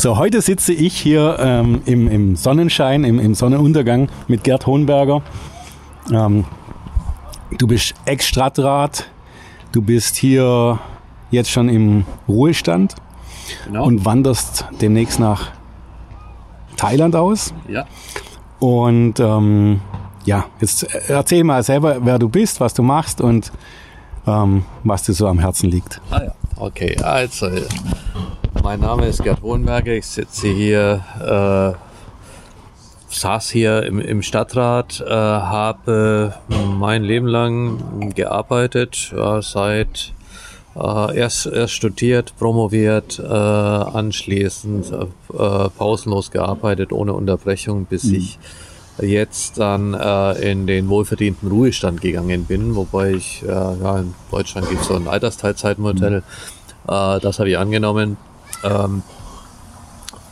So, heute sitze ich hier ähm, im, im, Sonnenschein, im, im, Sonnenuntergang mit Gerd Hohenberger. Ähm, du bist Ex-Stadtrat, du bist hier jetzt schon im Ruhestand genau. und wanderst demnächst nach Thailand aus. Ja. Und ähm, ja, jetzt erzähl mal selber, wer du bist, was du machst und ähm, was dir so am Herzen liegt. Ah ja, okay. Also, mein Name ist Gerd Hohenberger. Ich sitze hier, äh, saß hier im, im Stadtrat, äh, habe mein Leben lang gearbeitet, äh, seit äh, erst, erst studiert, promoviert, äh, anschließend äh, pausenlos gearbeitet, ohne Unterbrechung, bis mhm. ich jetzt dann äh, in den wohlverdienten Ruhestand gegangen bin, wobei ich, äh, ja, in Deutschland gibt es so ein Altersteilzeitmodell, mhm. äh, das habe ich angenommen. Ähm,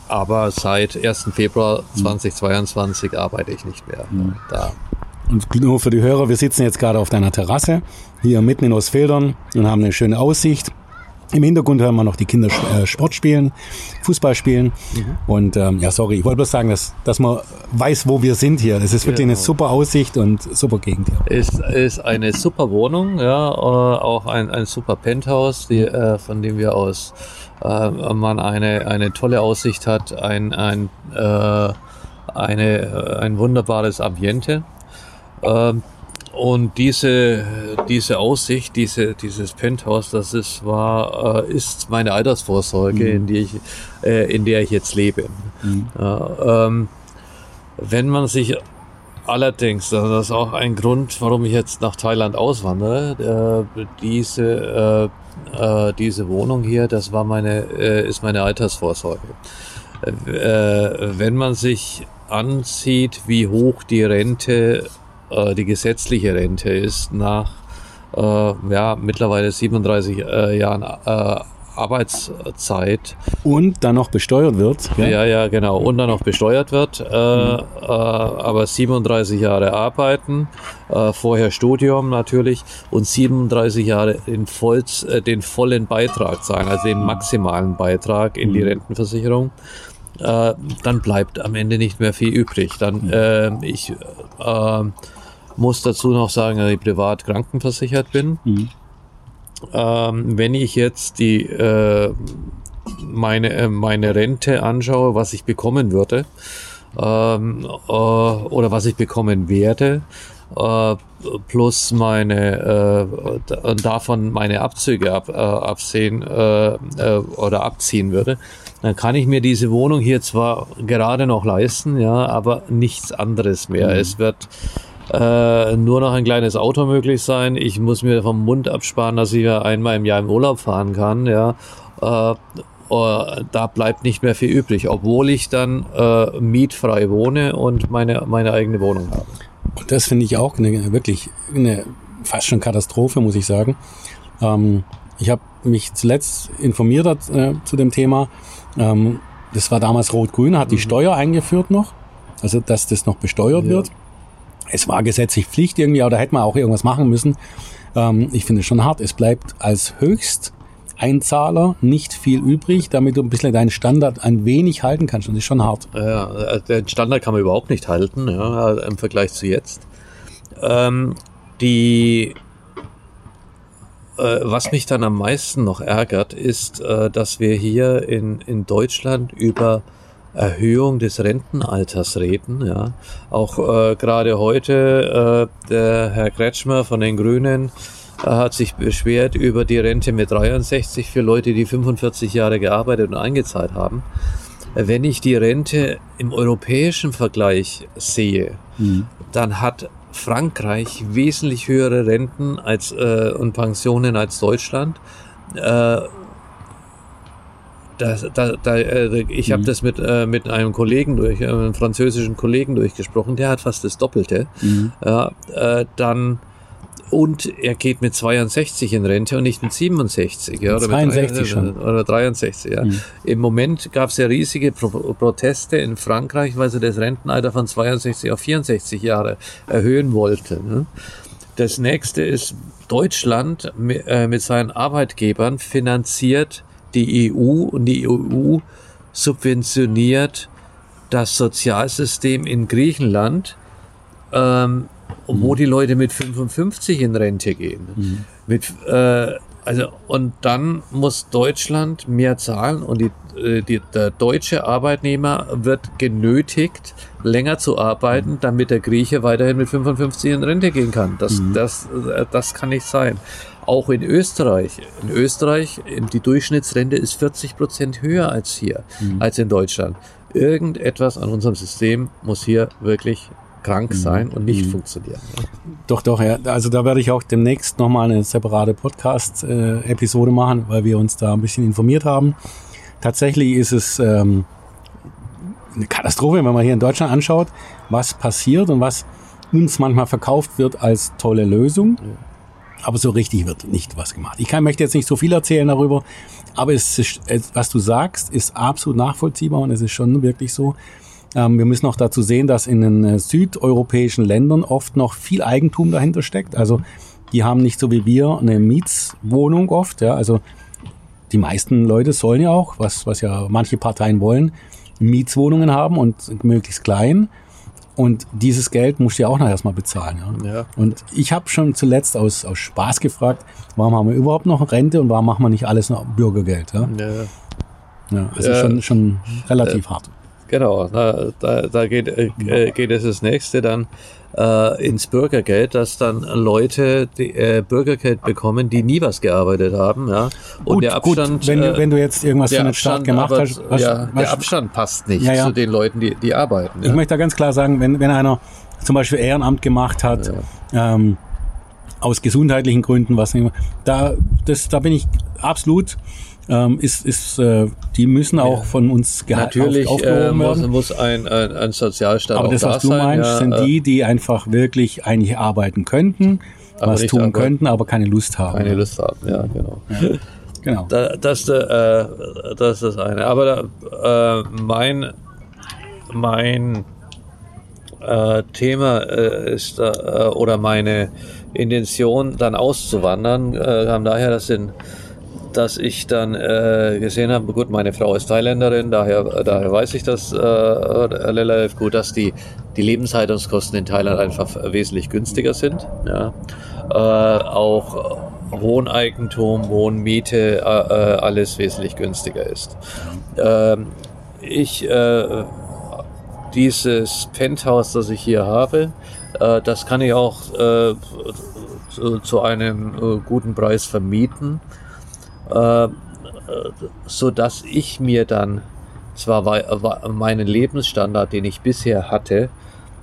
aber seit 1. Februar 2022 mhm. arbeite ich nicht mehr mhm. da. Und nur für die Hörer, wir sitzen jetzt gerade auf deiner Terrasse, hier mitten in Ostfildern und haben eine schöne Aussicht. Im Hintergrund hören wir noch die Kinder äh, Sport spielen, Fußball spielen. Mhm. Und ähm, ja, sorry, ich wollte bloß sagen, dass, dass man weiß, wo wir sind hier. Es ist wirklich genau. eine super Aussicht und super Gegend hier. Es ist eine super Wohnung, ja, äh, auch ein, ein super Penthouse, die, äh, von dem wir aus äh, man eine, eine tolle Aussicht hat, ein, ein, äh, eine, äh, ein wunderbares Ambiente. Ähm, und diese, diese Aussicht, diese, dieses Penthouse, das ist, war, äh, ist meine Altersvorsorge, mhm. in, die ich, äh, in der ich jetzt lebe. Mhm. Ja, ähm, wenn man sich allerdings, das ist auch ein Grund, warum ich jetzt nach Thailand auswandere, äh, diese, äh, äh, diese Wohnung hier, das war meine, äh, ist meine Altersvorsorge. wenn man sich ansieht, wie hoch die Rente äh, die gesetzliche Rente ist nach äh, ja, mittlerweile 37 äh, Jahren äh, Arbeitszeit. Und dann noch besteuert wird. Ja, ja, ja genau. Und dann noch besteuert wird. Äh, mhm. äh, aber 37 Jahre arbeiten, vorher Studium natürlich und 37 Jahre den, Volls, äh, den vollen Beitrag zahlen, also den maximalen Beitrag in mhm. die Rentenversicherung. Äh, dann bleibt am Ende nicht mehr viel übrig. Dann mhm. äh, ich äh, muss dazu noch sagen, dass ich privat krankenversichert bin. Mhm. Ähm, wenn ich jetzt die äh, meine, äh, meine Rente anschaue, was ich bekommen würde ähm, äh, oder was ich bekommen werde, äh, plus meine äh, davon meine Abzüge ab, äh, absehen oder abziehen würde, dann kann ich mir diese Wohnung hier zwar gerade noch leisten, ja, aber nichts anderes mehr. Mhm. Es wird äh, nur noch ein kleines Auto möglich sein. Ich muss mir vom Mund absparen, dass ich ja einmal im Jahr im Urlaub fahren kann. Ja, äh, äh, da bleibt nicht mehr viel übrig, obwohl ich dann äh, mietfrei wohne und meine meine eigene Wohnung habe. Und das finde ich auch eine, wirklich eine fast schon Katastrophe, muss ich sagen. Ähm, ich habe mich zuletzt informiert äh, zu dem Thema. Ähm, das war damals Rot-Grün, hat die mhm. Steuer eingeführt noch, also dass das noch besteuert ja. wird es war gesetzlich Pflicht irgendwie, aber da hätte man auch irgendwas machen müssen. Ähm, ich finde es schon hart. Es bleibt als Höchsteinzahler nicht viel übrig, damit du ein bisschen deinen Standard ein wenig halten kannst. Und das ist schon hart. Ja, äh, den Standard kann man überhaupt nicht halten, ja, im Vergleich zu jetzt. Ähm, die äh, was mich dann am meisten noch ärgert, ist, äh, dass wir hier in, in Deutschland über Erhöhung des Rentenalters reden. Ja. Auch äh, gerade heute äh, der Herr Kretschmer von den Grünen äh, hat sich beschwert über die Rente mit 63 für Leute, die 45 Jahre gearbeitet und eingezahlt haben. Wenn ich die Rente im europäischen Vergleich sehe, mhm. dann hat Frankreich wesentlich höhere Renten als, äh, und Pensionen als Deutschland. Äh, da, da, da, äh, ich habe mhm. das mit, äh, mit einem Kollegen durch, äh, einem französischen Kollegen durchgesprochen, der hat fast das Doppelte. Mhm. Äh, dann und er geht mit 62 in Rente und nicht mit 67. Ja, oder 62 mit, schon. Oder 63, ja. Mhm. Im Moment gab es ja riesige Pro Proteste in Frankreich, weil sie das Rentenalter von 62 auf 64 Jahre erhöhen wollten. Ne? Das nächste ist, Deutschland äh, mit seinen Arbeitgebern finanziert die EU und die EU subventioniert das Sozialsystem in Griechenland, ähm, wo die Leute mit 55 in Rente gehen. Mhm. Mit, äh, also, und dann muss Deutschland mehr zahlen und die, äh, die, der deutsche Arbeitnehmer wird genötigt, länger zu arbeiten, damit der Grieche weiterhin mit 55 in Rente gehen kann. Das, Mhm. das, äh, das kann nicht sein. Auch in Österreich. In Österreich, in- die Durchschnittsrente ist 40 Prozent höher als hier, Mhm. als in Deutschland. Irgendetwas an unserem System muss hier wirklich krank sein und nicht Mhm. funktionieren. Doch, doch, ja. Also da werde ich auch demnächst nochmal eine separate Podcast-Episode machen, weil wir uns da ein bisschen informiert haben. Tatsächlich ist es ähm, eine Katastrophe, wenn man hier in Deutschland anschaut, was passiert und was uns manchmal verkauft wird als tolle Lösung. Aber so richtig wird nicht was gemacht. Ich kann, möchte jetzt nicht so viel erzählen darüber, aber es ist, was du sagst, ist absolut nachvollziehbar und es ist schon wirklich so. Ähm, wir müssen auch dazu sehen, dass in den äh, südeuropäischen Ländern oft noch viel Eigentum dahinter steckt. Also die haben nicht so wie wir eine Mietswohnung oft. Ja, also die meisten Leute sollen ja auch, was, was ja manche Parteien wollen, Mietswohnungen haben und möglichst klein. Und dieses Geld musst du ja auch noch erstmal bezahlen. Ja. Ja. Und ich habe schon zuletzt aus, aus Spaß gefragt, warum haben wir überhaupt noch Rente und warum machen wir nicht alles noch Bürgergeld? Ja? Ja. Ja, also schon, schon relativ hart. Genau, da, da, da geht, äh, äh, geht es das nächste dann äh, ins Bürgergeld, dass dann Leute die, äh, Bürgergeld bekommen, die nie was gearbeitet haben. Ja? Und der Abstand, wenn, äh, du, wenn du jetzt irgendwas für den Staat gemacht aber, hast, was, ja, was, der Abstand passt nicht Ja, ja. zu den Leuten, die, die arbeiten. ich möchte da ganz klar sagen, wenn, wenn einer zum Beispiel Ehrenamt gemacht hat, ähm, aus gesundheitlichen Gründen, was nicht mehr, da, das, da bin ich absolut, ähm, ist, ist, äh, die müssen auch von uns geha- Natürlich auf, äh, muss, muss ein, ein, ein Sozialstaat Aber auch das, da was du sein. meinst, ja, sind äh, die, die einfach wirklich eigentlich arbeiten könnten, was tun arbeiten. könnten, aber keine Lust haben. keine Lust haben. Ja, genau. Genau. Da, das, äh, das ist das eine. Aber da, äh, mein, mein äh, Thema äh, ist, äh, oder meine Intention, dann auszuwandern, kam daher, dass, in, dass ich dann äh, gesehen habe, gut, meine Frau ist Thailänderin, daher, daher weiß ich das äh, relativ gut, dass die, die Lebenshaltungskosten in Thailand einfach wesentlich günstiger sind. Ja. Äh, auch Wohneigentum, Wohnmiete, äh, äh, alles wesentlich günstiger ist. Ähm, ich, äh, dieses Penthouse, das ich hier habe, äh, das kann ich auch äh, zu, zu einem äh, guten Preis vermieten, äh, äh, so dass ich mir dann zwar meinen Lebensstandard, den ich bisher hatte,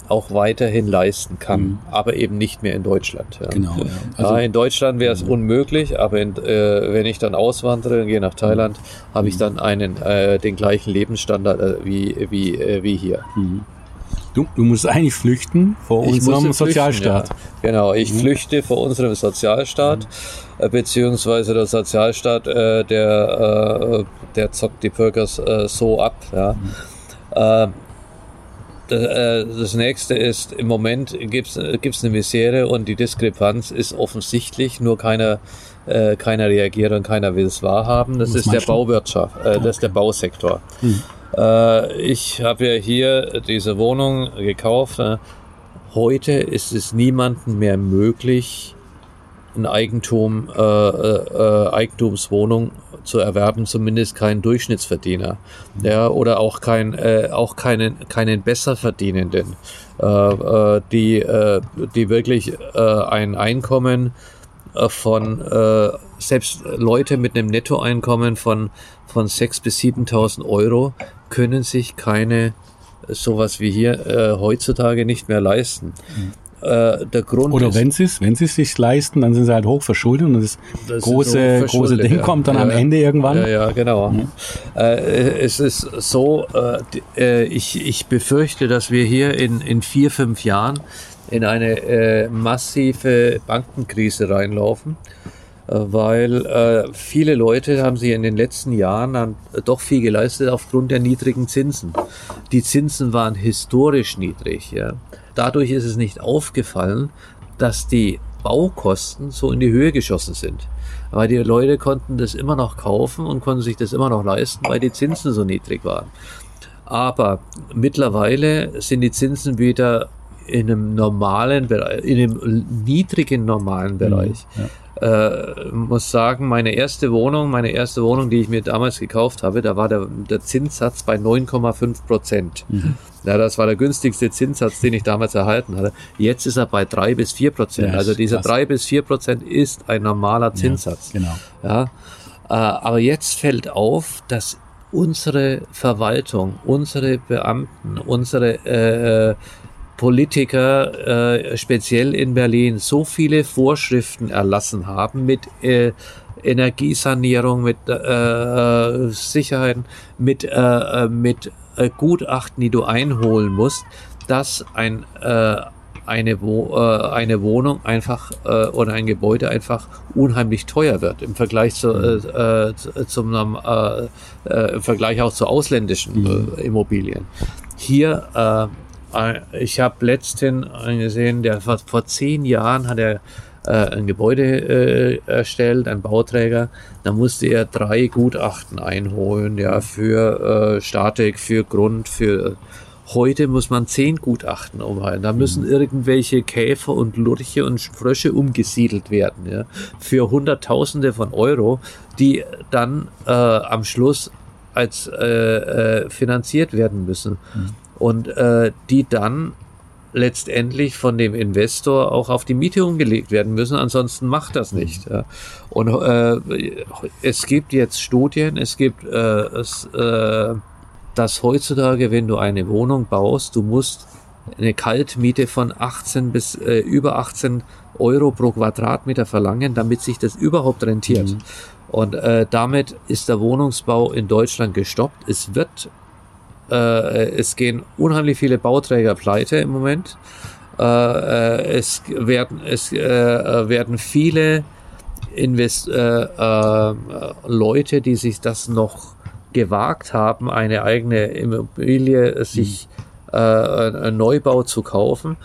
auch weiterhin leisten kann, aber eben nicht mehr in Deutschland. Ja. Genau. Ja. Also, ja, in Deutschland wäre es unmöglich, aber in, äh, wenn ich dann auswandere und gehe nach Thailand, habe ich dann einen äh, den gleichen Lebensstandard äh, wie wie äh, wie hier. Du, du musst eigentlich flüchten vor Ich unserem flüchten, Sozialstaat. Mhm. Ja. Genau, ich flüchte vor unserem Sozialstaat, äh, beziehungsweise der Sozialstaat, äh, der, äh, der zockt die Bürger äh, so ab. Ja. Mhm. Äh, das, äh, das nächste ist, im Moment gibt es eine Misere und die Diskrepanz ist offensichtlich, nur keiner, äh, keiner reagiert und keiner will es wahrhaben. Das Was ist der du? Bauwirtschaft, äh, das ist der Bausektor. Hm. Äh, ich habe ja hier diese Wohnung gekauft. Äh, heute ist es niemandem mehr möglich, ein Eigentum, äh, äh, Eigentumswohnung zu erwerben, zumindest kein Durchschnittsverdiener, ja, oder auch kein, äh, auch keinen, keinen besser verdienenden, äh, äh, die, äh, die wirklich äh, ein Einkommen äh, von äh, selbst Leute mit einem Nettoeinkommen von von 6.000 bis 7.000 Euro können sich keine sowas wie hier äh, heutzutage nicht mehr leisten. Äh, der Grund Oder ist, wenn sie es, wenn sie es sich leisten, dann sind sie halt hochverschuldet und das, Das große, so große Ding ja. kommt dann Ja, am. Ende irgendwann. Ja, ja, genau. Äh, es ist so, äh, äh, ich, ich befürchte, dass wir hier in, in vier, fünf Jahren in eine äh, massive Bankenkrise reinlaufen, äh, weil äh, viele Leute haben sich in den letzten Jahren doch viel geleistet aufgrund der niedrigen Zinsen. Die Zinsen waren historisch niedrig. Ja. Dadurch ist es nicht aufgefallen, dass die Baukosten so in die Höhe geschossen sind. Weil die Leute konnten das immer noch kaufen und konnten sich das immer noch leisten, weil die Zinsen so niedrig waren. Aber mittlerweile sind die Zinsen wieder in einem normalen Bereich, in einem niedrigen normalen mhm, Bereich. Ja. Äh, muss sagen, meine erste Wohnung, meine erste Wohnung, die ich mir damals gekauft habe, da war der, der Zinssatz bei 9,5 Prozent. Mhm. Ja, das war der günstigste Zinssatz, den ich damals erhalten hatte. Jetzt ist er bei drei bis vier Prozent. Ja, also dieser drei bis vier Prozent ist ein normaler Zinssatz. Ja, genau. Ja, äh, aber jetzt fällt auf, dass unsere Verwaltung, unsere Beamten, unsere äh, Politiker, äh, speziell in Berlin, so viele Vorschriften erlassen haben mit äh, Energiesanierung, mit äh, Sicherheiten, mit, äh, äh mit äh, Gutachten, die du einholen musst, dass ein, äh, eine, Wo äh, eine Wohnung einfach äh, oder ein Gebäude einfach unheimlich teuer wird im Vergleich zu, mhm. äh, äh, zum äh, äh, im Vergleich auch zu ausländischen mhm. äh, Immobilien. Hier äh, äh, ich habe letztens gesehen, der vor, zehn Jahren hat er äh, ein Gebäude äh, erstellt, ein Bauträger. Da musste er drei Gutachten einholen, ja, für äh, Statik, für Grund, für Heute muss man zehn Gutachten umhalten. Da müssen mhm. irgendwelche Käfer und Lurche und Frösche umgesiedelt werden, ja, für Hunderttausende von Euro, die dann äh, am Schluss als äh, äh, finanziert werden müssen. Mhm und äh, die dann letztendlich von dem Investor auch auf die Miete umgelegt werden müssen, ansonsten macht das nicht. Ja. Und äh, es gibt jetzt Studien, es gibt äh, es, äh, dass heutzutage, wenn du eine Wohnung baust, du musst eine Kaltmiete von 18 bis äh, über 18 Euro pro Quadratmeter verlangen, damit sich das überhaupt rentiert. Mhm. Und äh, damit ist der Wohnungsbau in Deutschland gestoppt. Es wird äh, es gehen unheimlich viele Bauträger pleite im Moment. Äh, äh es werden, es äh, werden viele Invest äh, Leute, die sich das noch gewagt haben, eine eigene Immobilie sich äh, einen Neubau zu kaufen,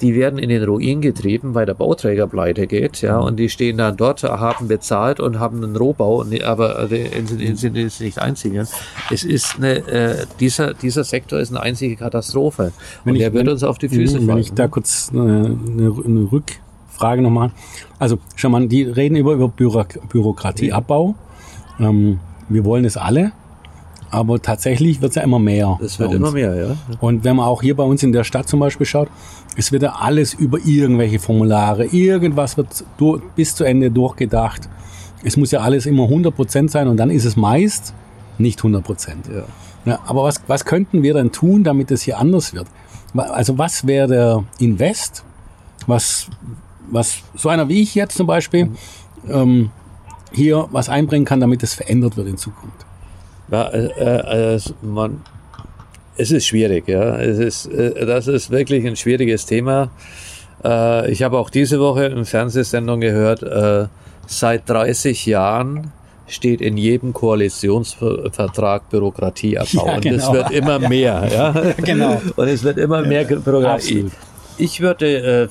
die werden in den Ruin getrieben, weil der Bauträger pleite geht, ja, und die stehen dann dort, haben bezahlt und haben einen Rohbau, aber sind nicht einzigen. Es ist eine, äh, dieser, dieser Sektor ist eine einzige Katastrophe. Wenn und ich, der wird wenn, uns auf die Füße fallen. Wenn ich da kurz eine, eine, eine Rückfrage nochmal. Also, schau mal, die reden über, über Bürokratieabbau. Ähm, wir wollen es alle. Aber tatsächlich wird es ja immer mehr. Es wird immer mehr, ja. Und wenn man auch hier bei uns in der Stadt zum Beispiel schaut, es wird ja alles über irgendwelche Formulare, irgendwas wird durch, bis zu Ende durchgedacht. Es muss ja alles immer 100% sein und dann ist es meist nicht 100%. Ja. Ja, aber was, was könnten wir dann tun, damit es hier anders wird? Also was wäre der Invest, was, was so einer wie ich jetzt zum Beispiel ähm, hier was einbringen kann, damit es verändert wird in Zukunft? Ja, äh, äh, man, es ist schwierig, ja. Es ist, äh, das ist wirklich ein schwieriges Thema. Äh, ich habe auch diese Woche in Fernsehsendung gehört, äh, seit 30 Jahren steht in jedem Koalitionsvertrag Bürokratieabbau. Ja, genau. Und es wird immer mehr. Ja? genau. Und es wird immer mehr Bürokratie. Ich würde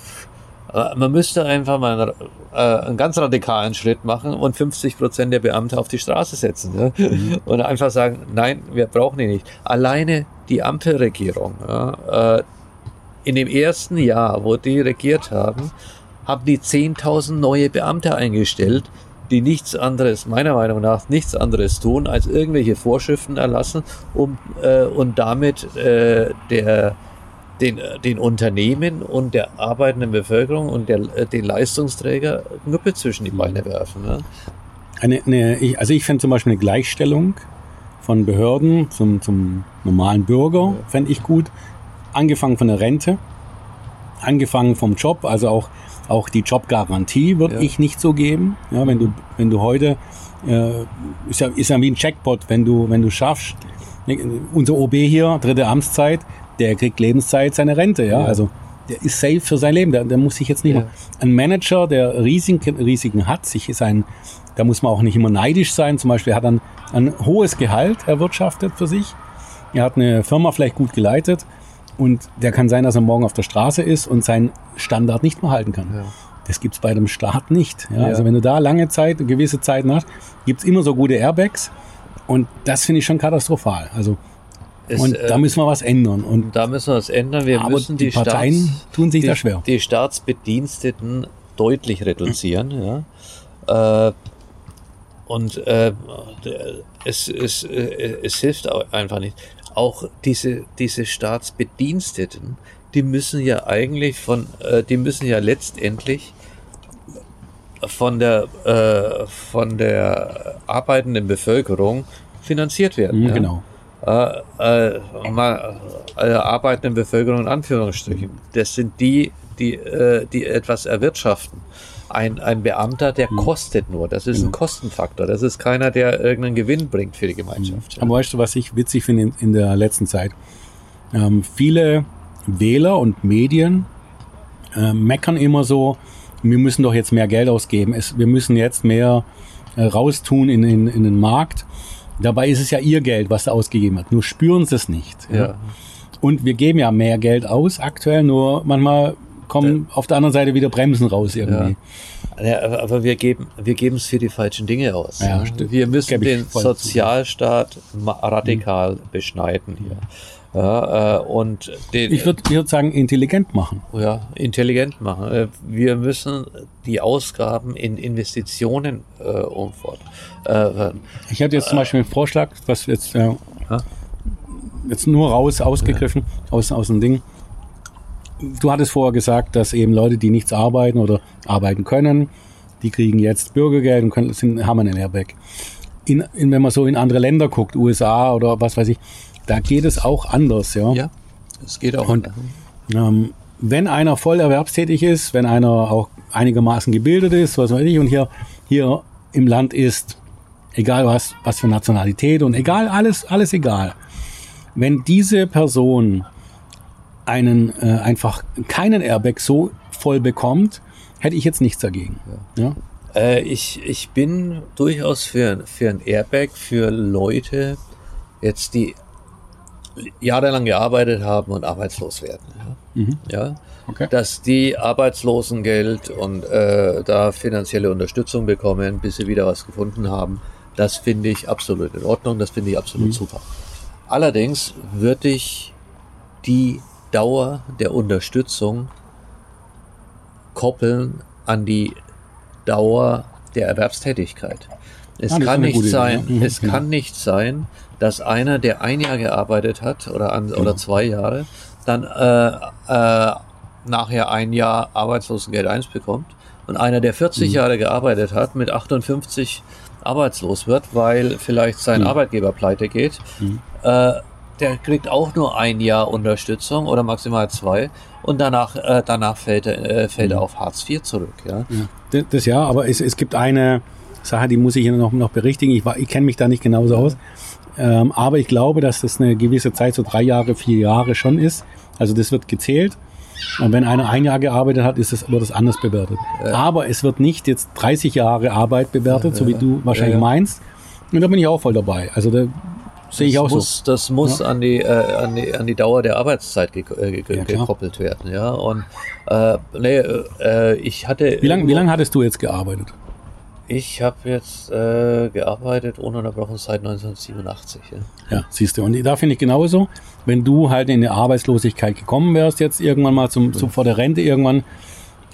man müsste einfach mal einen ganz radikalen Schritt machen und 50 Prozent der Beamte auf die Straße setzen. Ja? Mhm. Und einfach sagen, nein, wir brauchen die nicht. Alleine die Ampelregierung, ja, äh, in dem ersten Jahr, wo die regiert haben, haben die 10.000 neue Beamte eingestellt, die nichts anderes, meiner Meinung nach, nichts anderes tun, als irgendwelche Vorschriften erlassen, um äh, und damit äh, der den, den Unternehmen und der arbeitenden Bevölkerung und der, äh, den Leistungsträger Knüppel zwischen die Beine werfen. Ne? Eine, eine, also ich fände zum Beispiel eine Gleichstellung von Behörden zum, zum normalen Bürger, ja. fände ich gut. Angefangen von der Rente, angefangen vom Job, also auch, auch die Jobgarantie würde ja. ich nicht so geben. Ja, wenn du, wenn du heute, äh, ist, ja, ist ja wie ein Checkpot, wenn du, wenn du schaffst, unser OB hier, dritte Amtszeit, der kriegt Lebenszeit seine Rente, ja. ja. Also der ist safe für sein Leben. Der, der muss sich jetzt nicht ja. mehr. Ein Manager, der Risiken, Risiken hat, sich ist ein, da muss man auch nicht immer neidisch sein. Zum Beispiel hat er ein, ein hohes Gehalt erwirtschaftet für sich. Er hat eine Firma vielleicht gut geleitet und der kann sein, dass er morgen auf der Straße ist und seinen Standard nicht mehr halten kann. Ja. Das gibt's bei dem Staat nicht. Ja? Ja. Also wenn du da lange Zeit, gewisse Zeit hast, gibt's immer so gute Airbags. Und das finde ich schon katastrophal. Also Es, und äh, da müssen wir was ändern. Und da müssen wir was ändern. Wir aber müssen die, die, Parteien Staats, tun sich die, da schwer. die Staatsbediensteten deutlich reduzieren. Ja. Äh, und äh, es, es, äh, es hilft einfach nicht. Auch diese, diese Staatsbediensteten, die müssen ja eigentlich von, äh, die müssen ja letztendlich von der, äh, von der arbeitenden Bevölkerung finanziert werden. Mhm, ja. Genau. Äh, äh, mal, äh, arbeitende Bevölkerung in Anführungsstrichen. Das sind die, die, äh, die etwas erwirtschaften. Ein, ein Beamter, der kostet nur. Das ist ein Kostenfaktor. Das ist keiner, der irgendeinen Gewinn bringt für die Gemeinschaft. Aber weißt du, was ich witzig finde in, in der letzten Zeit? Ähm, viele Wähler und Medien äh, meckern immer so, wir müssen doch jetzt mehr Geld ausgeben. Es, wir müssen jetzt mehr äh, raustun in, in, in den Markt. Dabei ist es ja ihr Geld, was er ausgegeben hat. Nur spüren sie es nicht. Ja. Und wir geben ja mehr Geld aus aktuell, nur manchmal kommen auf der anderen Seite wieder Bremsen raus irgendwie. Ja, aber, aber wir geben wir geben es für die falschen Dinge aus. Ja. Wir müssen den. Sozialstaat radikal beschneiden hier. Ja, äh, und den, Ich würde würd sagen, intelligent machen. ja, intelligent machen. Äh, Wir müssen die Ausgaben in Investitionen äh, umfort. Äh, Ich hatte jetzt zum Beispiel einen Vorschlag, was jetzt, äh, Ja. jetzt nur raus, ausgegriffen aus, aus dem Ding. Du hattest vorher gesagt, dass eben Leute, die nichts arbeiten oder arbeiten können, die kriegen jetzt Bürgergeld und können, sind, haben einen Airbag. In, in, wenn man so in andere Länder guckt, USA oder was weiß ich, da geht es auch anders, ja. ja, es geht auch. Und ähm, wenn einer voll erwerbstätig ist, wenn einer auch einigermaßen gebildet ist, was weiß ich, und hier, hier im Land ist, egal was, was für Nationalität und egal, alles, alles egal. Wenn diese Person einen äh, einfach keinen Airbag so voll bekommt, hätte ich jetzt nichts dagegen. Ja. Äh, ich, ich bin durchaus für, für ein Airbag für Leute, jetzt die jahrelang gearbeitet haben und arbeitslos werden. Ja, ja? Okay. dass die Arbeitslosengeld und äh, da finanzielle Unterstützung bekommen, bis sie wieder was gefunden haben. Das finde ich absolut in Ordnung, das finde ich absolut super. Allerdings würde ich die Dauer der Unterstützung koppeln an die Dauer der Erwerbstätigkeit. Es Ah, kann eine nicht Idee, sein, ja. Mhm, es genau. kann nicht sein, dass einer, der ein Jahr gearbeitet hat oder, an, oder zwei Jahre, dann äh, äh, nachher ein Jahr Arbeitslosengeld 1 bekommt und einer, der 40 Jahre gearbeitet hat, mit 58 arbeitslos wird, weil vielleicht sein Arbeitgeber pleite geht, äh, der kriegt auch nur ein Jahr Unterstützung oder maximal zwei und danach, äh, danach fällt, er, äh, fällt er auf Hartz IV zurück. Ja? Das, das ja, aber es, es gibt eine Sache, die muss ich noch, noch berichtigen. Ich, war- ich kenne mich da nicht genauso aus. Ähm, aber ich glaube, dass das eine gewisse Zeit, so drei Jahre, vier Jahre schon ist. Also das wird gezählt. Und wenn einer ein Jahr gearbeitet hat, ist es, wird es anders bewertet. Aber es wird nicht jetzt 30 Jahre Arbeit bewertet, so wie du wahrscheinlich Ja, ja. meinst. Und da bin ich auch voll dabei. Also da sehe ich das auch muss, so. Das muss an, die, äh, an, die, an die Dauer der Arbeitszeit ge äh, ge Ja, klar. gekoppelt werden. Ja? Und äh, nee, äh, ich hatte. Wie lange lang hattest du jetzt gearbeitet? Ich habe jetzt äh, gearbeitet ununterbrochen seit 1987. Ja? Ja, siehst du. Und da finde ich genauso, wenn du halt in die Arbeitslosigkeit gekommen wärst, jetzt irgendwann mal zum, zum vor der Rente irgendwann,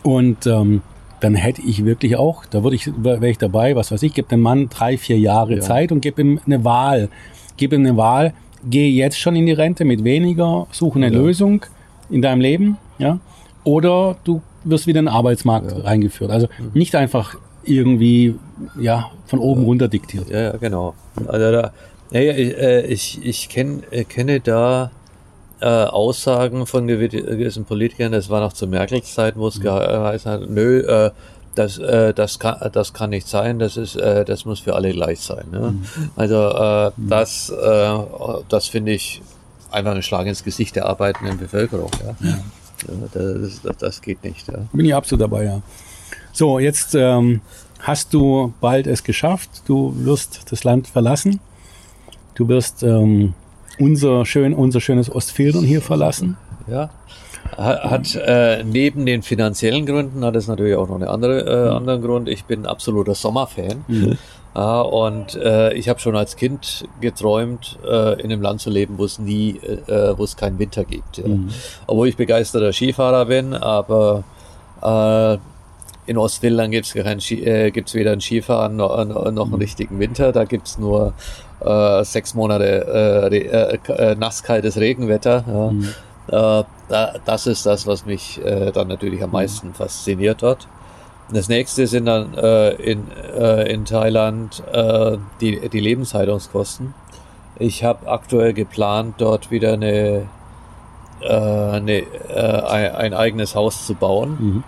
und ähm, dann hätte ich wirklich auch, da würde ich, wäre ich dabei, was weiß ich, gebe dem Mann drei, vier Jahre Zeit und gebe ihm eine Wahl. Gib ihm eine Wahl, geh jetzt schon in die Rente mit weniger, suche eine Lösung in deinem Leben, ja, oder du wirst wieder in den Arbeitsmarkt reingeführt. Also nicht einfach irgendwie, ja, von oben runter diktiert. Ja, ja, genau. Also da, ja, ja, ich, äh, ich, ich kenn, äh, kenne da äh, Aussagen von gewi- gewissen Politikern, das war noch zu Merkels Zeit, wo es geheißen hat, nö, äh, das, äh, das, kann, das kann nicht sein, das, ist, äh, das muss für alle gleich sein. Ne? Also äh, das, äh, das finde ich einfach ein Schlag ins Gesicht der arbeitenden Bevölkerung. Ja? Ja. das, das, das geht nicht. Ja. Bin ich absolut dabei, ja. So, jetzt ähm, hast du bald es geschafft. Du wirst das Land verlassen. Du wirst ähm, unser, schön, unser schönes Ostfildern hier verlassen. Ja. hat äh, neben den finanziellen Gründen hat es natürlich auch noch einen andere, äh, mhm. anderen Grund. Ich bin ein absoluter Sommerfan. Mhm. Und äh, ich habe schon als Kind geträumt, äh, in einem Land zu leben, wo es nie, äh, wo es keinen Winter gibt. Ja. Mhm. Obwohl ich begeisterter Skifahrer bin, aber äh, in Ostfinnland gibt es äh, gibt's weder ein Skifahren noch, noch einen mhm. richtigen Winter. Da gibt's nur äh, sechs Monate äh, äh, äh, nasskaltes Regenwetter. Ja. Mhm. Äh, da, das ist das, was mich äh, dann natürlich am mhm. meisten mhm. fasziniert dort. Das nächste sind dann äh, in, äh, in Thailand äh, die, die Lebenshaltungskosten. Ich habe aktuell geplant, dort wieder eine, äh, eine, äh, ein, ein, eigenes Haus zu bauen. Mhm.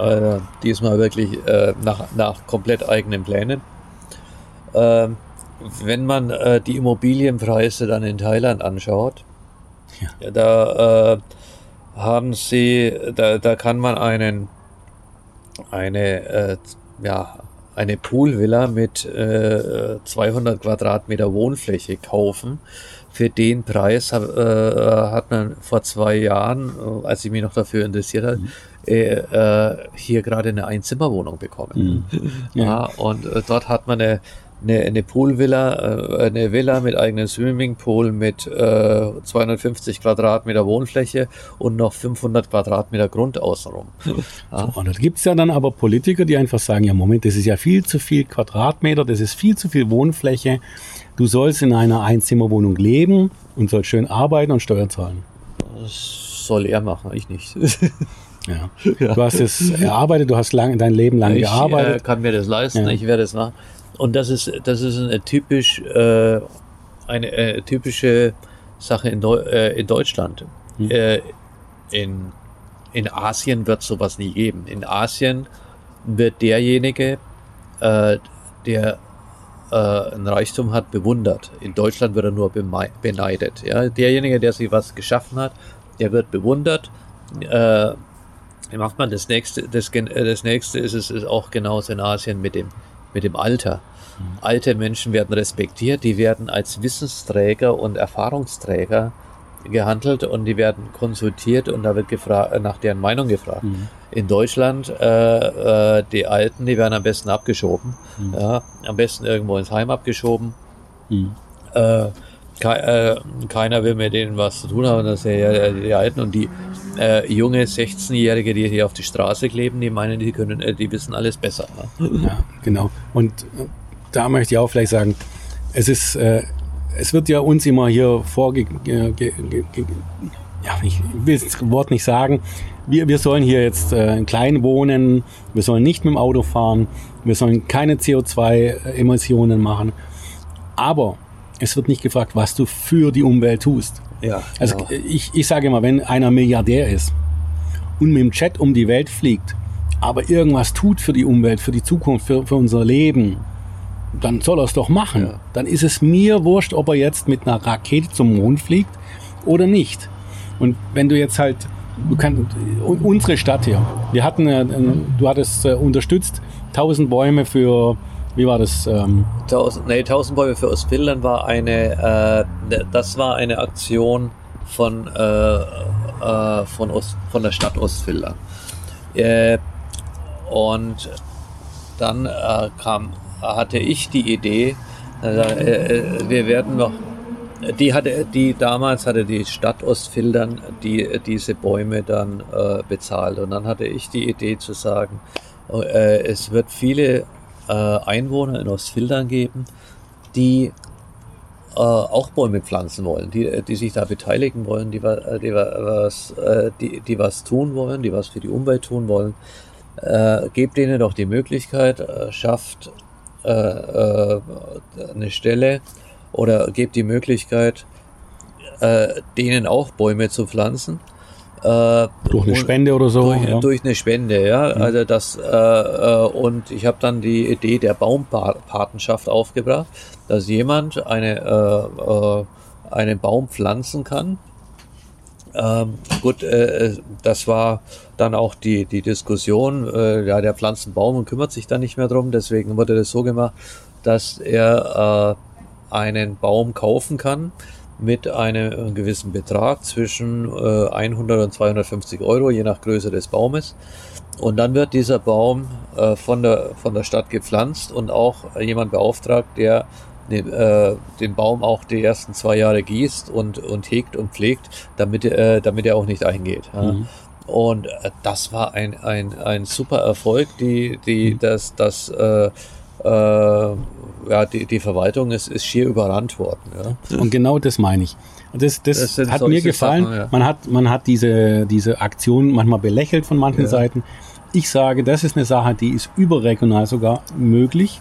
Äh, diesmal wirklich äh, nach, nach komplett eigenen Plänen. Äh, wenn man äh, die Immobilienpreise dann in Thailand anschaut, ja. da äh, haben sie, da, da kann man einen, eine, äh, ja, eine Poolvilla mit äh, 200 Quadratmeter Wohnfläche kaufen. Für den Preis hab, äh, hat man vor zwei Jahren, äh, als ich mich noch dafür interessiert habe. Äh, äh, hier gerade eine Einzimmerwohnung bekommen. Mhm. Ja. ja. und äh, dort hat man eine eine, eine Poolvilla, eine Villa mit eigenem Swimmingpool mit äh, 250 Quadratmeter Wohnfläche und noch 500 Quadratmeter Grund außenrum. Ja. So, und da gibt's ja dann aber Politiker, die einfach sagen, ja Moment, das ist ja viel zu viel Quadratmeter, das ist viel zu viel Wohnfläche. Du sollst in einer Einzimmerwohnung leben und sollst schön arbeiten und Steuern zahlen. Das soll er machen, ich nicht. Ja. ja. Du hast es erarbeitet, du hast lang, dein Leben lang ich, gearbeitet. Ich äh, kann mir das leisten, ja. ich werde es machen. Und das ist, das ist eine typisch, äh, eine äh, typische Sache in, Deu äh, in Deutschland. Mhm. Äh, in, in Asien wird sowas nie geben. In Asien wird derjenige, äh, der äh, ein Reichtum hat, bewundert. In Deutschland wird er nur beneidet. Ja? Derjenige, der sich was geschaffen hat, der wird bewundert. Äh, macht man das nächste, das, äh, das nächste ist es ist auch genauso in Asien mit dem, mit dem Alter. Alte Menschen werden respektiert, die werden als Wissensträger und Erfahrungsträger gehandelt und die werden konsultiert und da wird gefragt, nach deren Meinung gefragt. Mhm. In Deutschland, äh, äh, die Alten, die werden am besten abgeschoben. Mhm. Ja, am besten irgendwo ins Heim abgeschoben. Mhm. Äh, ke äh, keiner will mit denen was zu tun haben, das sind ja die Alten und die äh, junge 16-Jährige, die hier auf die Straße kleben, die meinen, die können, äh, die wissen alles besser. Ne? Ja, genau. Und da möchte ich auch vielleicht sagen, es ist, es wird ja uns immer hier vorge, ja, ich will das Wort nicht sagen. Wir, wir sollen hier jetzt äh, klein wohnen, wir sollen nicht mit dem Auto fahren, wir sollen keine CO2-Emissionen machen. Aber es wird nicht gefragt, was du für die Umwelt tust. Ja, also genau. ich, ich sage immer, wenn einer Milliardär ist und mit dem Chat um die Welt fliegt, aber irgendwas tut für die Umwelt, für die Zukunft, für, für unser Leben, dann soll er es doch machen. Ja. Dann ist es mir wurscht, ob er jetzt mit einer Rakete zum Mond fliegt oder nicht. Und wenn du jetzt halt, du kannst, unsere Stadt hier, wir hatten, äh, du hattest äh, unterstützt 1000 Bäume für, wie war das? Ähm? 1000, nee, 1000 Bäume für Ostfinnland war eine, äh, das war eine Aktion von, äh, äh, von, Ost, von der Stadt. Äh, und dann äh, kam hatte ich die Idee, äh, wir werden noch, die hatte, die damals hatte die Stadt Ostfildern die, diese Bäume dann äh, bezahlt und dann hatte ich die Idee zu sagen, äh, es wird viele äh, Einwohner in Ostfildern geben, die äh, auch Bäume pflanzen wollen, die, die sich da beteiligen wollen, die, die, was, äh, die, die was tun wollen, die was für die Umwelt tun wollen. Äh, gebt denen doch die Möglichkeit, schafft eine Stelle oder gebt die Möglichkeit, äh, denen auch Bäume zu pflanzen. Äh, durch eine Spende oder so? Durch, ja. durch eine Spende, ja. Mhm. Also das äh, äh, und ich habe dann die Idee der Baumpatenschaft aufgebracht, dass jemand eine äh, äh, einen Baum pflanzen kann ähm, gut, das war dann auch die, die Diskussion, ja, der pflanzt einen Baum und kümmert sich dann nicht mehr drum. Deswegen wurde das so gemacht, dass er einen Baum kaufen kann, mit einem gewissen Betrag zwischen äh, 100 und 250 Euro, je nach Größe des Baumes. Und dann wird dieser Baum äh, von, der, von der Stadt gepflanzt und auch jemand beauftragt, der den, äh, den Baum auch die ersten zwei Jahre gießt und, und hegt und pflegt, damit, äh, damit er auch nicht eingeht. Ja. Mhm. Und äh, das war ein, ein, ein super Erfolg, die, die, mhm. das, das, äh, äh, ja, die, die Verwaltung ist, ist schier überrannt worden. Ja. Und genau das meine ich. Das, das, das hat mir gefallen. Sachen, ja. Man hat, man hat diese, diese Aktion manchmal belächelt von manchen ja. Seiten. Ich sage, das ist eine Sache, die ist überregional sogar möglich.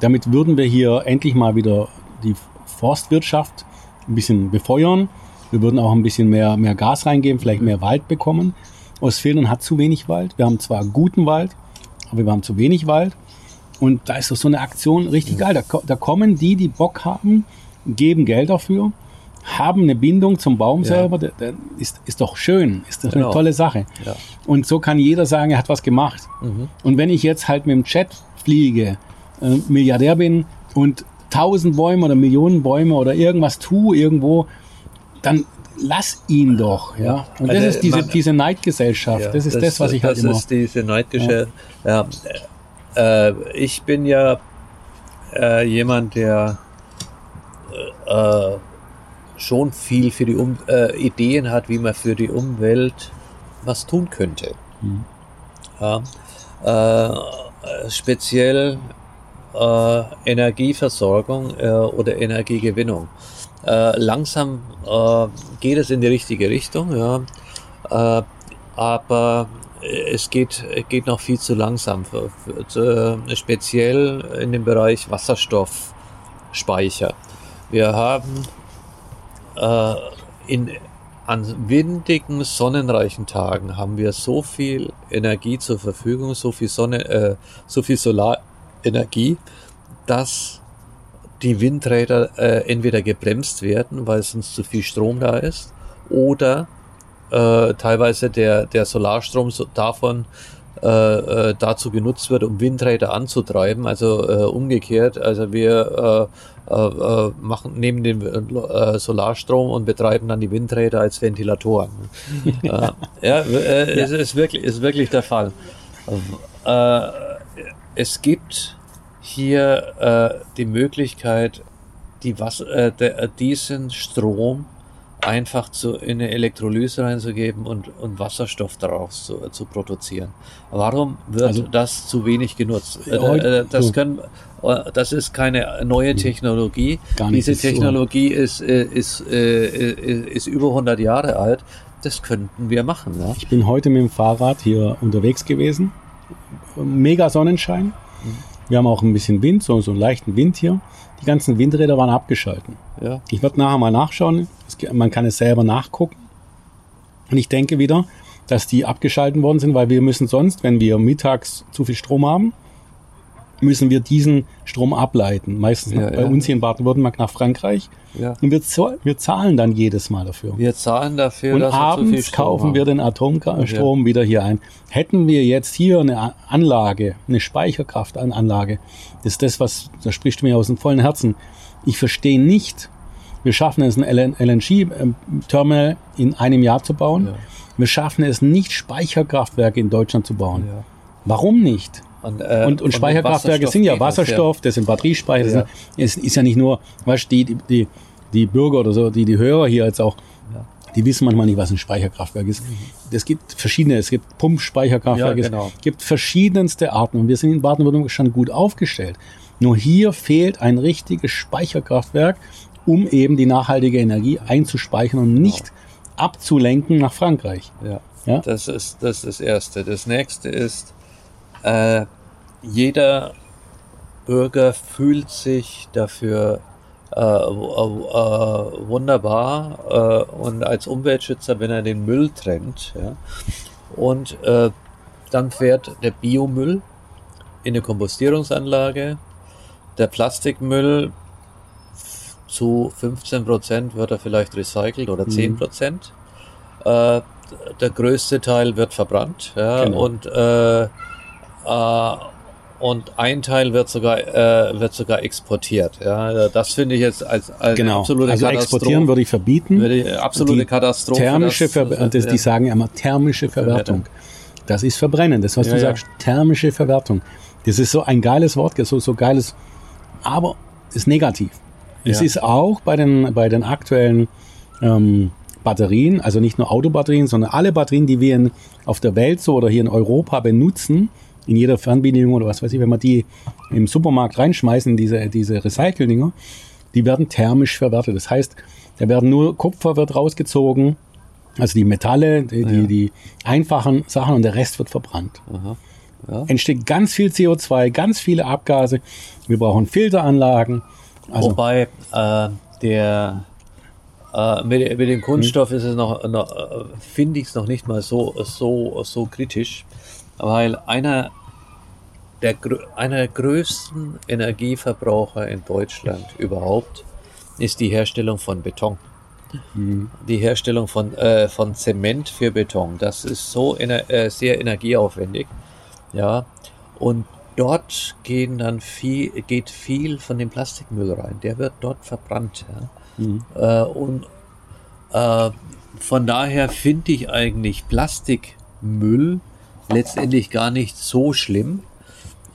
Damit würden wir hier endlich mal wieder die Forstwirtschaft ein bisschen befeuern. Wir würden auch ein bisschen mehr, mehr Gas reingeben, vielleicht mehr Wald bekommen. Ostfildern hat zu wenig Wald. Wir haben zwar guten Wald, aber wir haben zu wenig Wald. Und da ist doch so eine Aktion richtig geil. Da, da kommen die, die Bock haben, geben Geld dafür, haben eine Bindung zum Baum ja. selber. Der, der ist, ist doch schön, ist doch genau. eine tolle Sache. Ja. Und so kann jeder sagen, er hat was gemacht. Mhm. Und wenn ich jetzt halt mit dem Chat fliege, äh, Milliardär bin und tausend Bäume oder Millionen Bäume oder irgendwas tue irgendwo, dann lass ihn doch, ja. Und das also, ist diese, man, diese Neidgesellschaft. Ja, das ist das, das, was ich halt immer. Das ist diese Neidgesellschaft. Ja. Äh, ich bin ja äh, jemand, der äh, schon viel für die um äh, Ideen hat, wie man für die Umwelt was tun könnte. Mhm. Ja. Äh, speziell äh, Energieversorgung äh, oder Energiegewinnung. Äh, langsam äh, geht es in die richtige Richtung, ja, äh, aber es geht, geht noch viel zu langsam, für, für, speziell in dem Bereich Wasserstoffspeicher. Wir haben äh, in, an windigen, sonnenreichen Tagen haben wir so viel Energie zur Verfügung, so viel Sonne, äh, so viel Solarenergie, dass die Windräder äh, entweder gebremst werden, weil sonst zu viel Strom da ist, oder äh, teilweise der, der Solarstrom so davon äh, äh, dazu genutzt wird, um Windräder anzutreiben. Also äh, umgekehrt, also wir äh, äh, äh machen, nehmen den äh, Solarstrom und betreiben dann die Windräder als Ventilatoren. äh, ja, äh, ja. Es ist wirklich, ist wirklich der Fall. Äh, es gibt hier äh, die Möglichkeit, die Wasser, äh, der, diesen Strom einfach zu, in eine Elektrolyse reinzugeben und, und Wasserstoff daraus zu, zu produzieren. Warum wird also, das zu wenig genutzt? Äh, äh das, können, äh, das ist keine neue. Technologie. Diese Technologie ist, äh, ist, ist, ist über 100 Jahre alt. Das könnten wir machen. Ja? Ich bin heute mit dem Fahrrad hier unterwegs gewesen. Mega Sonnenschein. Mhm. Wir haben auch ein bisschen Wind, so, so einen leichten Wind hier. Die ganzen Windräder waren abgeschalten. Ja. Ich werde nachher mal nachschauen. Man kann es selber nachgucken. Und ich denke wieder, dass die abgeschalten worden sind, weil wir müssen sonst, wenn wir mittags zu viel Strom haben, müssen wir diesen Strom ableiten. Meistens ja, bei ja. uns hier in Baden-Württemberg nach Frankreich. Ja. Und wir, wir, zahlen dann jedes Mal dafür. Wir zahlen dafür, und abends viel kaufen haben. wir den Atomstrom wieder hier ein. Hätten wir jetzt hier eine Anlage, eine Speicherkraftanlage, das ist das, was, da spricht mir aus dem vollen Herzen. Ich verstehe nicht, wir schaffen es, ein LNG-Terminal in einem Jahr zu bauen. Wir schaffen es nicht, Speicherkraftwerke in Deutschland zu bauen. Warum nicht? Und, äh, und, und Speicherkraftwerke sind ja Wasserstoff, das sind Batteriespeicher, ja. ist, ist ja nicht nur, weißt die, die, die Bürger oder so, die, die Hörer hier jetzt auch, die wissen manchmal nicht, was ein Speicherkraftwerk ist. Es gibt verschiedene, es gibt Pumpspeicherkraftwerke, ja, genau. es gibt verschiedenste Arten und wir sind in Baden-Württemberg schon gut aufgestellt. Nur hier fehlt ein richtiges Speicherkraftwerk, um eben die nachhaltige Energie einzuspeichern und nicht genau. abzulenken nach Frankreich. Ja. ja. Das ist das, ist das Erste. Das nächste ist, äh, jeder Bürger fühlt sich dafür äh, äh, wunderbar äh, und als Umweltschützer, wenn er den Müll trennt. Ja, und äh, dann fährt der Biomüll in eine Kompostierungsanlage. Der Plastikmüll zu 15 Prozent wird er vielleicht recycelt oder 10 mhm. Prozent. Mhm. Äh, der größte Teil wird verbrannt. Ja, genau. Und äh, äh, und ein Teil wird sogar äh, wird sogar exportiert. Ja, das finde ich jetzt als, als genau. absolute also Katastrophe. exportieren würde ich verbieten. Würde ich, absolute Die Katastrophe. Thermische das- Ver das, die sagen immer thermische Verwertung. Das ist Verbrennen. Das, was Ja, du ja. sagst, thermische Verwertung. Das ist so ein geiles Wort, so, so geiles, aber ist negativ. Es Ja. ist auch bei den, bei den aktuellen ähm, Batterien, also nicht nur Autobatterien, sondern alle Batterien, die wir in, auf der Welt so oder hier in Europa benutzen, in jeder Fernbedienung oder was weiß ich, wenn wir die im Supermarkt reinschmeißen, in diese, diese Recycle-Dinger, die werden thermisch verwertet. Das heißt, da werden nur Kupfer wird rausgezogen, also die Metalle, die, die, die einfachen Sachen und der Rest wird verbrannt. Entsteht ganz viel CO2, ganz viele Abgase. Wir brauchen Filteranlagen. Also, Wobei äh, der äh, mit, mit dem Kunststoff ist es noch, noch äh, finde ich es noch nicht mal so so so kritisch, weil einer der einer der größten Energieverbraucher in Deutschland überhaupt ist die Herstellung von Beton. Die Herstellung von, äh, von Zement für Beton. Das ist so ener äh, sehr energieaufwendig. Ja. Und dort gehen dann viel, geht viel von dem Plastikmüll rein. Der wird dort verbrannt. Ja. Äh, und äh, von daher finde ich eigentlich Plastikmüll letztendlich gar nicht so schlimm,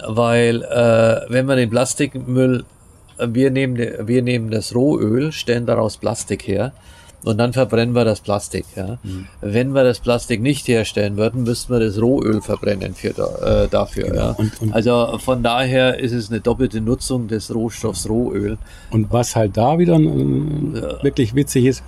weil äh, wenn man den Plastikmüll, äh, wir nehmen, wir nehmen das Rohöl, stellen daraus Plastik her und dann verbrennen wir das Plastik. Ja. Wenn wir das Plastik nicht herstellen würden, müssten wir das Rohöl verbrennen für, äh, dafür. Ja. und- und- also von daher ist es eine doppelte Nutzung des Rohstoffs Rohöl. und was halt da wieder äh, wirklich witzig ist,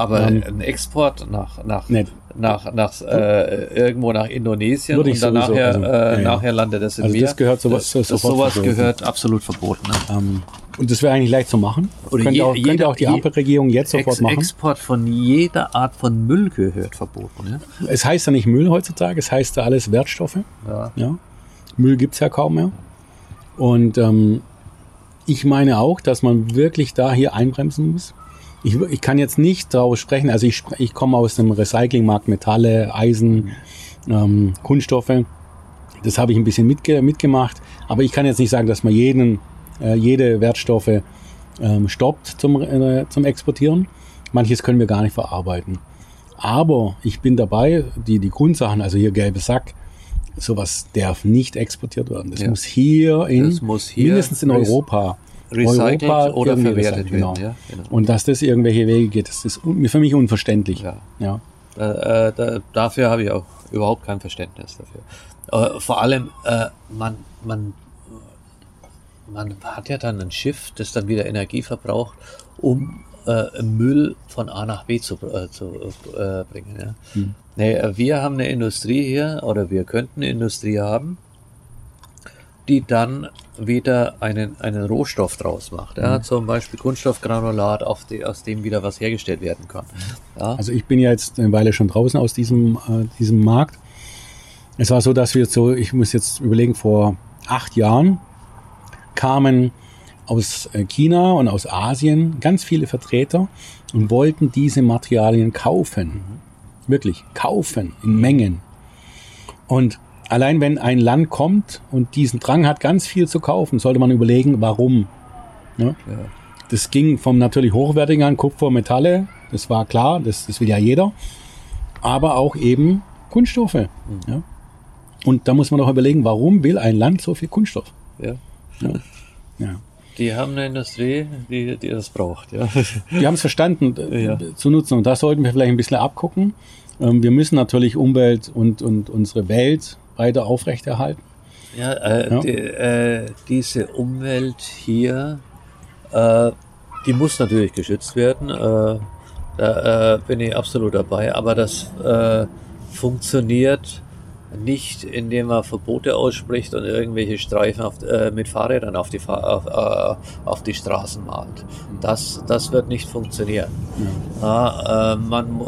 Aber Ähm, ein Export nach, nach, Nicht. nach, nach äh, irgendwo nach Indonesien Würde und dann nachher, also, äh, ja, ja. nachher landet das in Also mir. das gehört sowas- das, sowas verboten. gehört absolut verboten. Ne? ähm, und das wäre eigentlich leicht zu machen. Oder könnte, je- auch, könnte jeder- auch die Ampelregierung jetzt sofort Ex machen. Export von jeder Art von Müll gehört verboten. Ne? Es heißt ja nicht Müll heutzutage, es heißt ja alles Wertstoffe. Ja. Ja. Müll gibt's ja kaum mehr. Und ähm, ich meine auch, dass man wirklich da hier einbremsen muss. Ich, ich kann jetzt nicht daraus sprechen, also ich, ich komme aus dem Recyclingmarkt, Metalle, Eisen, ähm, Kunststoffe. Das habe ich ein bisschen mitge mitgemacht. Aber ich kann jetzt nicht sagen, dass man jeden, äh, jede Wertstoffe ähm, stoppt zum, äh, zum Exportieren. Manches können wir gar nicht verarbeiten. Aber ich bin dabei, die, die Grundsachen, also hier gelbe Sack, sowas darf nicht exportiert werden. Das Ja. muss hier in, muss hier mindestens in Europa, recycelt oder irgendwie verwertet recycelt, genau. werden, ja, genau. Und dass das irgendwelche Wege geht, das ist für mich unverständlich. Ja. Ja. Da, äh, da, dafür habe ich auch überhaupt kein Verständnis dafür. Äh, vor allem, äh, man, man, man hat ja dann ein Schiff, das dann wieder Energie verbraucht, um äh, Müll von A nach B zu, äh, zu äh, bringen. Ja. Nee, äh, wir haben eine Industrie hier, oder wir könnten eine Industrie haben, die dann wieder einen, einen Rohstoff draus macht. Ja, Zum Beispiel Kunststoffgranulat, auf die, aus dem wieder was hergestellt werden kann. Ja. Also ich bin ja jetzt eine Weile schon draußen aus diesem, äh, diesem Markt. Es war so, dass wir so, ich muss jetzt überlegen, vor acht Jahren kamen aus äh, China und aus Asien ganz viele Vertreter und wollten diese Materialien kaufen. Wirklich kaufen in Mengen. Und allein wenn ein Land kommt und diesen Drang hat, ganz viel zu kaufen, sollte man überlegen, warum. Ja? Das ging vom natürlich hochwertigen an Kupfer, Metalle, das war klar, das, das will ja jeder, aber auch eben Kunststoffe. Ja? Und da muss man doch überlegen, warum will ein Land so viel Kunststoff? Ja. Ja. Die haben eine Industrie, die, die das braucht. Ja. Die haben es verstanden Ja. zu nutzen und da sollten wir vielleicht ein bisschen abgucken. Ähm, wir müssen natürlich Umwelt und, und unsere Welt weiter aufrechterhalten. Ja, äh, Ja. Die, äh, diese Umwelt hier, äh, die muss natürlich geschützt werden. Äh, da äh, bin ich absolut dabei. Aber das äh, funktioniert nicht, indem man Verbote ausspricht und irgendwelche Streifen auf, mit Fahrrädern auf die, auf, auf die Straßen malt. Das, das wird nicht funktionieren. Ja, äh, man,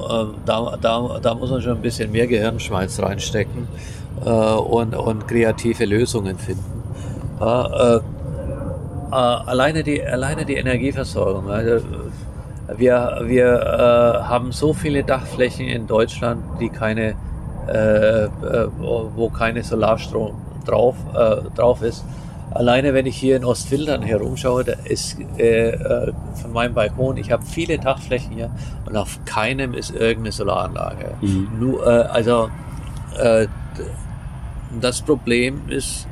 da, da, da muss man schon ein bisschen mehr Gehirnschmalz reinstecken äh, und, und kreative Lösungen finden. Ja, äh, äh, alleine, die, alleine die Energieversorgung. Also, wir wir äh, haben so viele Dachflächen in Deutschland, die keine, äh, äh, wo keine Solarstrom drauf, äh, drauf ist. Alleine wenn ich hier in Ostfildern herumschaue, da ist äh, äh, von meinem Balkon, ich habe viele Dachflächen hier und auf keinem ist irgendeine Solaranlage. Mhm. Nur, äh, also äh, das Problem ist,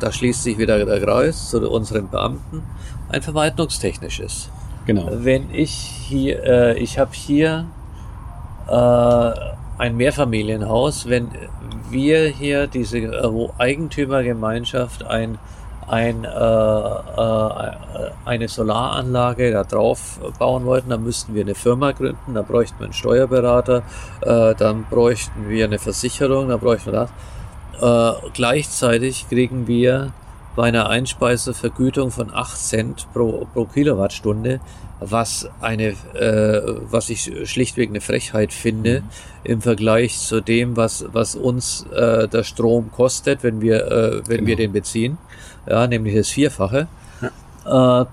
da schließt sich wieder der Kreis zu unseren Beamten, ein verwaltungstechnisches. Genau. Wenn ich hier, äh, ich habe hier äh, ein Mehrfamilienhaus, wenn wir hier diese äh, Eigentümergemeinschaft ein, ein, äh, äh, eine Solaranlage da drauf bauen wollten, dann müssten wir eine Firma gründen, dann bräuchten wir einen Steuerberater, äh, dann bräuchten wir eine Versicherung, dann bräuchten wir das. Äh, gleichzeitig kriegen wir bei einer Einspeisevergütung von 8 Cent pro, pro Kilowattstunde, was eine, äh, was ich schlichtweg eine Frechheit finde mhm. im Vergleich zu dem, was, was uns äh, der Strom kostet, wenn wir, äh, wenn genau. wir den beziehen, ja, nämlich das Vierfache. Ja. Äh,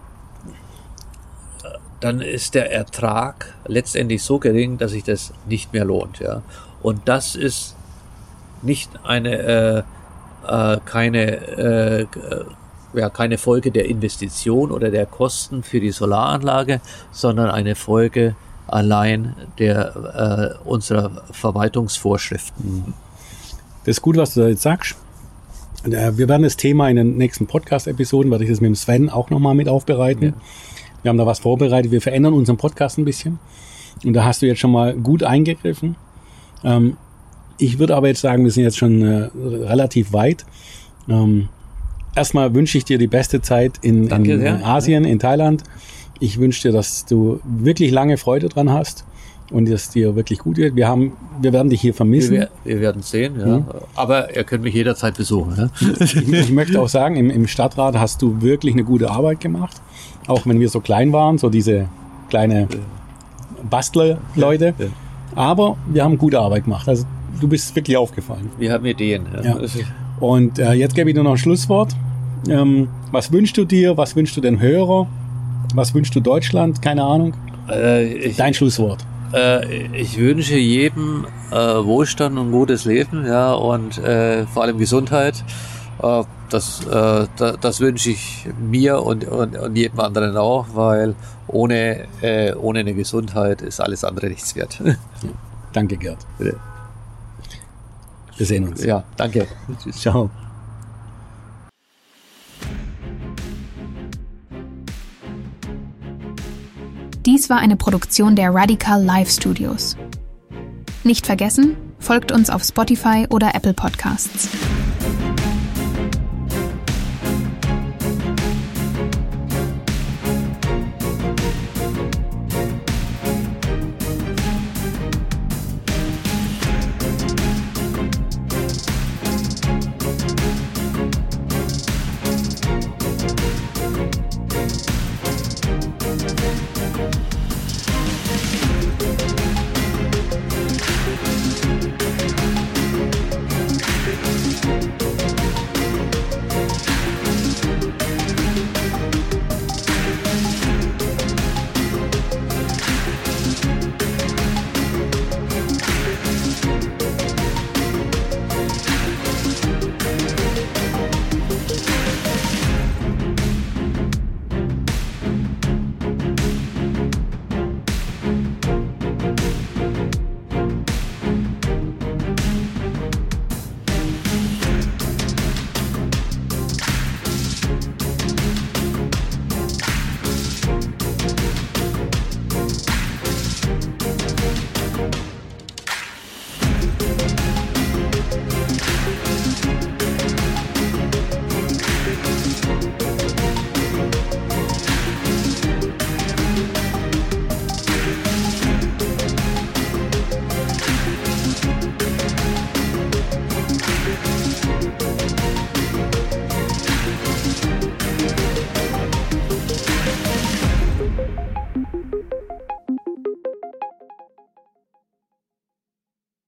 dann ist der Ertrag letztendlich so gering, dass sich das nicht mehr lohnt, ja. Und das ist nicht eine äh, äh, keine, äh, ja, keine Folge der Investition oder der Kosten für die Solaranlage, sondern eine Folge allein der äh, unserer Verwaltungsvorschriften. Das ist gut, was du da jetzt sagst. Äh, wir werden das Thema in den nächsten Podcast-Episoden, werde ich das mit dem Sven auch nochmal mit aufbereiten. Ja. Wir haben da was vorbereitet. Wir verändern unseren Podcast ein bisschen. Und da hast du jetzt schon mal gut eingegriffen. Ähm, ich würde aber jetzt sagen, wir sind jetzt schon äh, relativ weit. Ähm, erstmal wünsche ich dir die beste Zeit in, in, in Asien, in Thailand. Ich wünsche dir, dass du wirklich lange Freude dran hast und dass dir wirklich gut wird. Wir haben, wir werden dich hier vermissen. Wir, wir werden sehen, ja. Mhm. Aber ihr könnt mich jederzeit besuchen. Ja? Ich, ich, möchte auch sagen, im, im Stadtrat hast du wirklich eine gute Arbeit gemacht. Auch wenn wir so klein waren, so diese kleine Bastler-Leute. Ja, ja. Aber wir haben gute Arbeit gemacht. Also du bist wirklich aufgefallen. Wir haben Ideen. Ja. ja. Und äh, jetzt gebe ich dir noch ein Schlusswort. Ähm, was wünschst du dir? Was wünschst du den Hörer? Was wünschst du Deutschland? Keine Ahnung. Äh, ich, Dein Schlusswort. Äh, ich wünsche jedem äh, Wohlstand und gutes Leben, ja, und äh, vor allem Gesundheit. Äh, das, das, das wünsche ich mir und, und, und jedem anderen auch, weil ohne, ohne eine Gesundheit ist alles andere nichts wert. Danke, Gerd. Bitte. Wir sehen uns. Ja, danke. Tschüss. Ciao. Dies war eine Produktion der Radical Live Studios. Nicht vergessen, folgt uns auf Spotify oder Apple Podcasts.